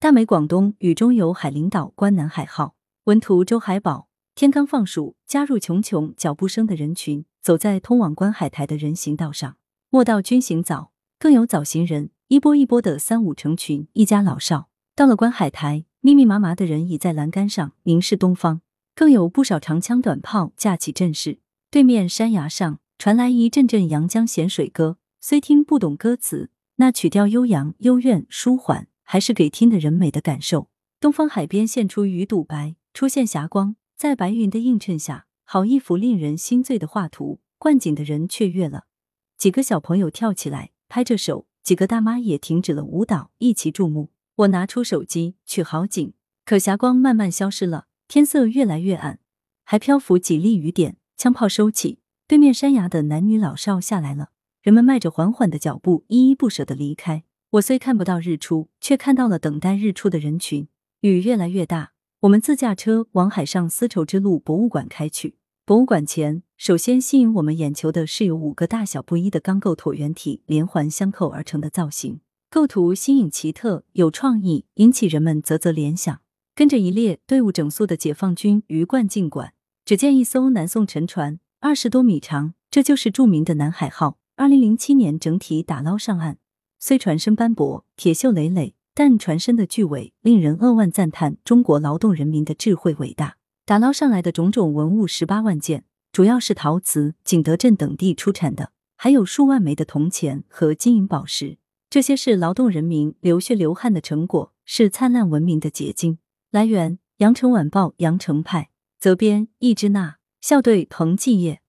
大美广东雨中有海陵岛观南海号，文图周海宝。天刚放暑，加入穷穷脚步声的人群，走在通往观海台的人行道上。莫道君行早，更有早行人，一波一波的三五成群，一家老少。到了观海台，密密麻麻的人倚在栏杆上凝视东方，更有不少长枪短炮架起阵势。对面山崖上传来一阵阵阳江咸水歌，虽听不懂歌词，那曲调悠扬、幽怨、舒缓。还是给听的人美的感受。东方海边现出鱼肚白，出现霞光，在白云的映衬下，好一幅令人心醉的画图。观景的人雀跃了，几个小朋友跳起来拍着手，几个大妈也停止了舞蹈，一齐注目。我拿出手机取好景，可霞光慢慢消失了，天色越来越暗，还漂浮几粒雨点。枪炮收起，对面山崖的男女老少下来了，人们迈着缓缓的脚步，依依不舍的离开。我虽看不到日出，却看到了等待日出的人群。雨越来越大，我们自驾车往海上丝绸之路博物馆开去。博物馆前，首先吸引我们眼球的是由五个大小不一的钢构椭圆体连环相扣而成的造型，构图新颖奇特，有创意，引起人们啧啧联想。跟着一列队伍整肃的解放军鱼贯进馆，只见一艘南宋沉船，二十多米长，这就是著名的南海号。二零零七年整体打捞上岸。虽船身斑驳、铁锈累累，但船身的巨伟令人扼腕赞叹中国劳动人民的智慧伟大。打捞上来的种种文物十八万件，主要是陶瓷、景德镇等地出产的，还有数万枚的铜钱和金银宝石。这些是劳动人民流血流汗的成果，是灿烂文明的结晶。来源：羊城晚报羊城派，责编：易之娜，校对：彭继业。